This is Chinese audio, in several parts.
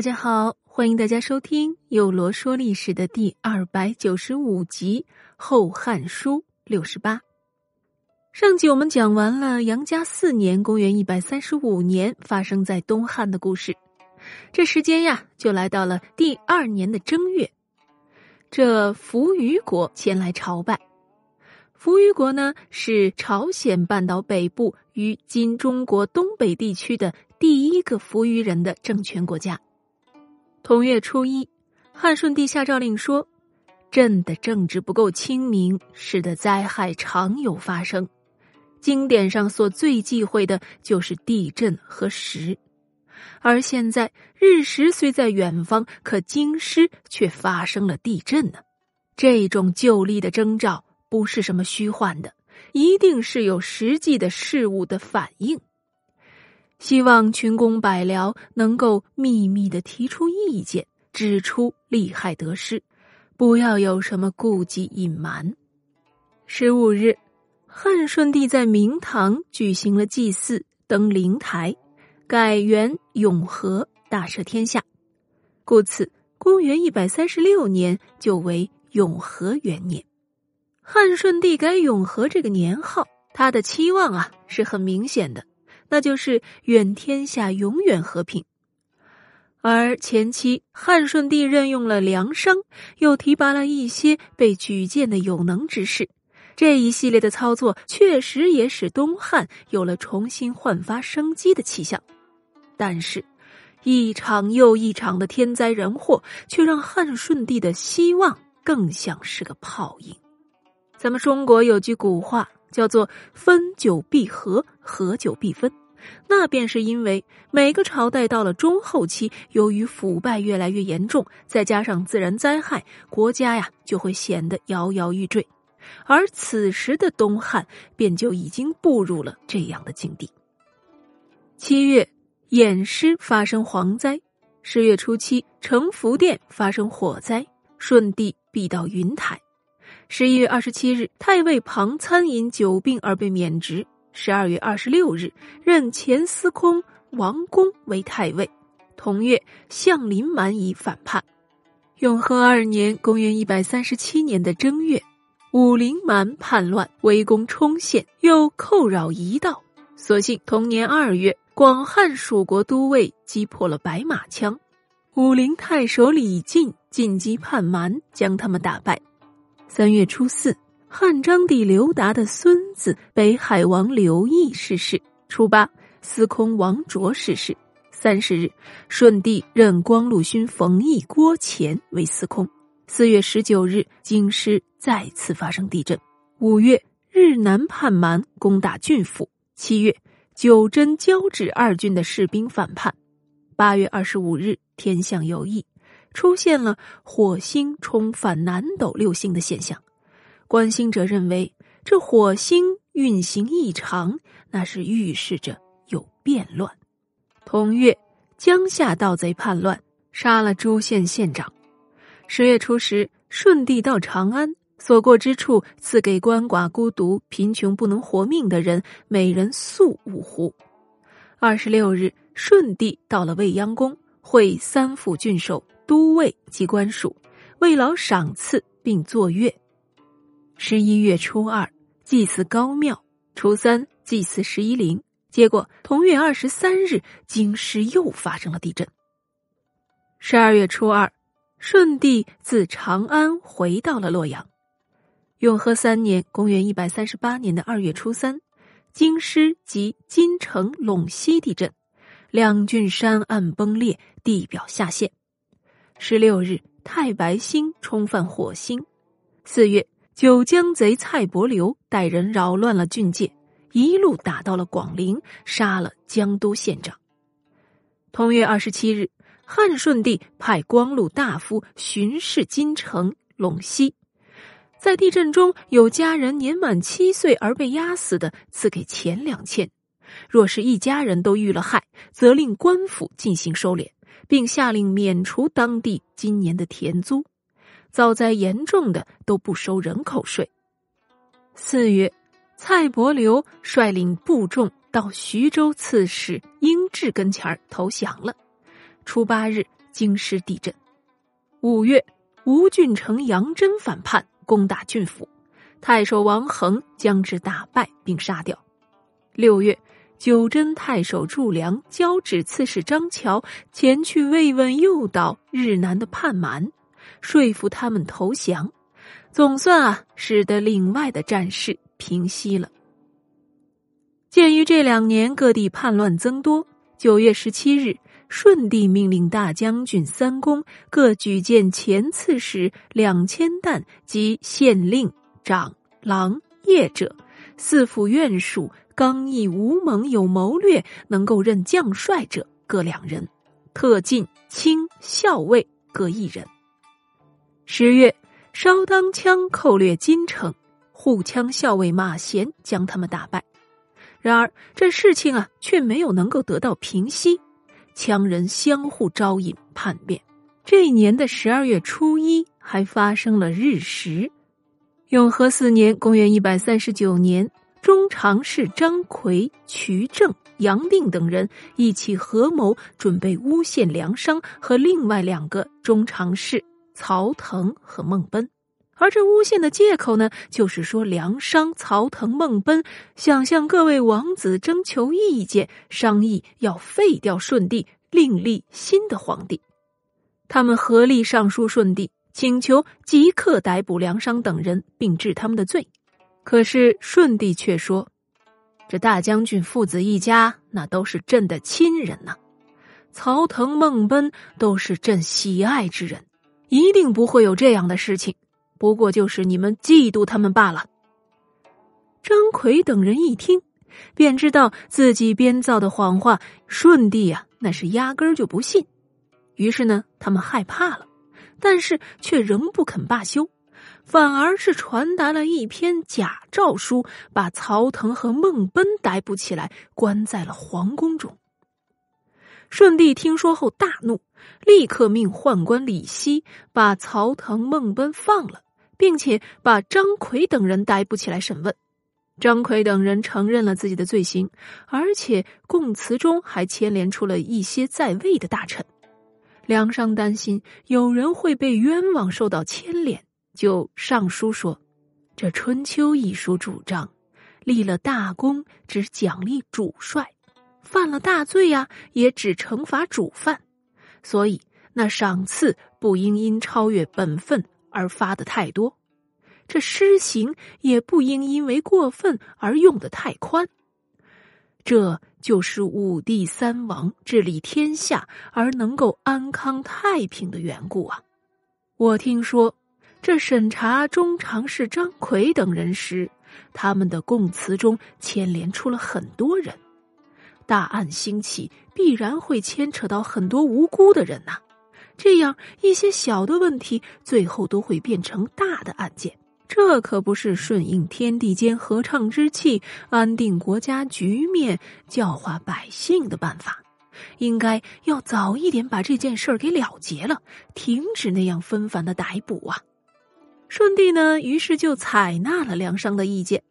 大家好，欢迎大家收听《有罗说历史》的第二百九十五集《后汉书》六十八。上集我们讲完了杨家四年（公元一百三十五年）发生在东汉的故事，这时间呀，就来到了第二年的正月。这扶余国前来朝拜。扶余国呢，是朝鲜半岛北部与今中国东北地区的第一个扶余人的政权国家。同月初一，汉顺帝下诏令说：“朕的政治不够清明，使得灾害常有发生。经典上所最忌讳的就是地震和石，而现在日食虽在远方，可京师却发生了地震呢。这种旧历的征兆不是什么虚幻的，一定是有实际的事物的反应。”希望群公百僚能够秘密的提出意见，指出利害得失，不要有什么顾忌隐瞒。十五日，汉顺帝在明堂举行了祭祀，登灵台，改元永和，大赦天下，故此，公元一百三十六年就为永和元年。汉顺帝改永和这个年号，他的期望啊是很明显的。那就是愿天下永远和平，而前期汉顺帝任用了梁商，又提拔了一些被举荐的有能之士，这一系列的操作确实也使东汉有了重新焕发生机的气象。但是，一场又一场的天灾人祸，却让汉顺帝的希望更像是个泡影。咱们中国有句古话。叫做分久必合，合久必分，那便是因为每个朝代到了中后期，由于腐败越来越严重，再加上自然灾害，国家呀就会显得摇摇欲坠，而此时的东汉便就已经步入了这样的境地。七月，偃师发生蝗灾；十月初七，成福殿发生火灾，舜帝避到云台。十一月二十七日，太尉庞参因久病而被免职。十二月二十六日，任前司空王公为太尉。同月，相林蛮夷反叛。永和二年（公元一百三十七年的正月），武陵蛮叛乱，围攻冲县，又寇扰夷道。所幸同年二月，广汉蜀国都尉击破了白马枪，武陵太守李进进击叛蛮，将他们打败。三月初四，汉章帝刘达的孙子北海王刘义逝世。初八，司空王卓逝世。三十日，顺帝任光禄勋冯异、郭乾为司空。四月十九日，京师再次发生地震。五月，日南叛蛮攻打郡府。七月，九真、交趾二郡的士兵反叛。八月二十五日，天象有异。出现了火星冲犯南斗六星的现象，观星者认为这火星运行异常，那是预示着有变乱。同月，江夏盗贼叛乱，杀了诸县县长。十月初十，顺帝到长安，所过之处赐给鳏寡孤独、贫穷不能活命的人每人粟五斛。二十六日，顺帝到了未央宫，会三府郡守。都尉及官属，为劳赏赐，并作乐。十一月初二，祭祀高庙；初三，祭祀十一陵。结果同月二十三日，京师又发生了地震。十二月初二，舜帝自长安回到了洛阳。永和三年（公元一百三十八年的二月初三），京师及金城陇西地震，两郡山岸崩裂，地表下陷。十六日，太白星冲犯火星。四月，九江贼蔡伯流带人扰乱了郡界，一路打到了广陵，杀了江都县长。同月二十七日，汉顺帝派光禄大夫巡视京城陇西，在地震中有家人年满七岁而被压死的，赐给钱两千；若是一家人都遇了害，则令官府进行收敛。并下令免除当地今年的田租，遭灾严重的都不收人口税。四月，蔡伯流率领部众到徐州刺史英志跟前儿投降了。初八日，京师地震。五月，吴郡城杨真反叛，攻打郡府，太守王恒将之打败并杀掉。六月，九真太守祝良交旨刺史张乔前去慰问诱导日南的叛蛮，说服他们投降，总算啊，使得另外的战事平息了。鉴于这两年各地叛乱增多，九月十七日。顺帝命令大将军三公各举荐前刺史两千担及县令、长、郎、业者，四府院属刚毅无猛有谋略，能够任将帅者各两人，特进卿校尉各一人。十月，烧当枪寇掠金城，护枪校尉马贤将他们打败。然而这事情啊，却没有能够得到平息。羌人相互招引叛变，这一年的十二月初一还发生了日食。永和四年（公元一百三十九年），中常侍张奎、瞿正、杨定等人一起合谋，准备诬陷梁商和另外两个中常侍曹腾和孟奔。而这诬陷的借口呢，就是说梁商、曹腾、孟奔想向各位王子征求意见，商议要废掉舜帝。另立新的皇帝，他们合力上书舜帝，请求即刻逮捕梁商等人，并治他们的罪。可是舜帝却说：“这大将军父子一家，那都是朕的亲人呐。曹腾、孟奔都是朕喜爱之人，一定不会有这样的事情。不过就是你们嫉妒他们罢了。”张奎等人一听，便知道自己编造的谎话，顺帝呀。那是压根儿就不信，于是呢，他们害怕了，但是却仍不肯罢休，反而是传达了一篇假诏书，把曹腾和孟奔逮捕起来，关在了皇宫中。舜帝听说后大怒，立刻命宦官李希把曹腾、孟奔放了，并且把张奎等人逮捕起来审问。张奎等人承认了自己的罪行，而且供词中还牵连出了一些在位的大臣。梁商担心有人会被冤枉，受到牵连，就上书说：“这《春秋》一书主张，立了大功只奖励主帅，犯了大罪呀，也只惩罚主犯，所以那赏赐不应因超越本分而发的太多。”这施行也不应因为过分而用的太宽，这就是武帝三王治理天下而能够安康太平的缘故啊！我听说，这审查中常侍张奎等人时，他们的供词中牵连出了很多人，大案兴起必然会牵扯到很多无辜的人呐，这样一些小的问题最后都会变成大的案件。这可不是顺应天地间合唱之气、安定国家局面、教化百姓的办法。应该要早一点把这件事儿给了结了，停止那样纷繁的逮捕啊！顺帝呢，于是就采纳了梁商的意见，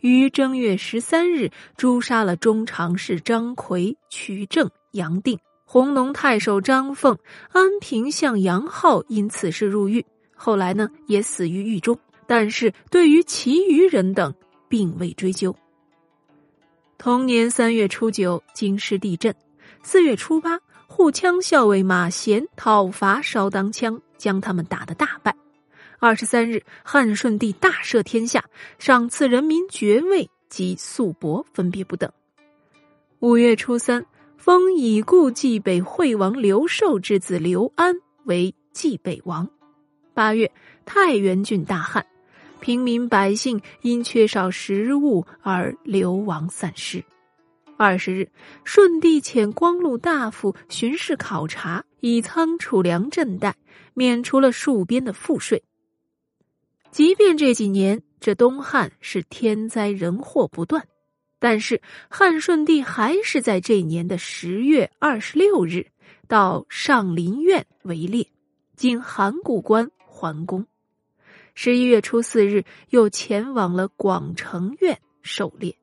于正月十三日诛杀了中常侍张奎、曲正、杨定、弘农太守张凤、安平相杨浩，因此事入狱，后来呢，也死于狱中。但是对于其余人等，并未追究。同年三月初九，京师地震；四月初八，护羌校尉马贤讨伐烧当羌，将他们打得大败。二十三日，汉顺帝大赦天下，赏赐人民爵位及素帛，分别不等。五月初三，封已故冀北惠王刘寿之子刘安为冀北王。八月，太原郡大旱。平民百姓因缺少食物而流亡散失。二十日，顺帝遣光禄大夫巡视考察，以仓储粮赈贷，免除了戍边的赋税。即便这几年这东汉是天灾人祸不断，但是汉顺帝还是在这年的十月二十六日到上林苑围猎，经函谷关还宫。十一月初四日，又前往了广成院狩猎。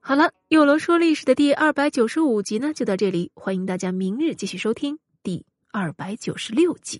好了，有罗说历史的第二百九十五集呢，就到这里。欢迎大家明日继续收听第二百九十六集。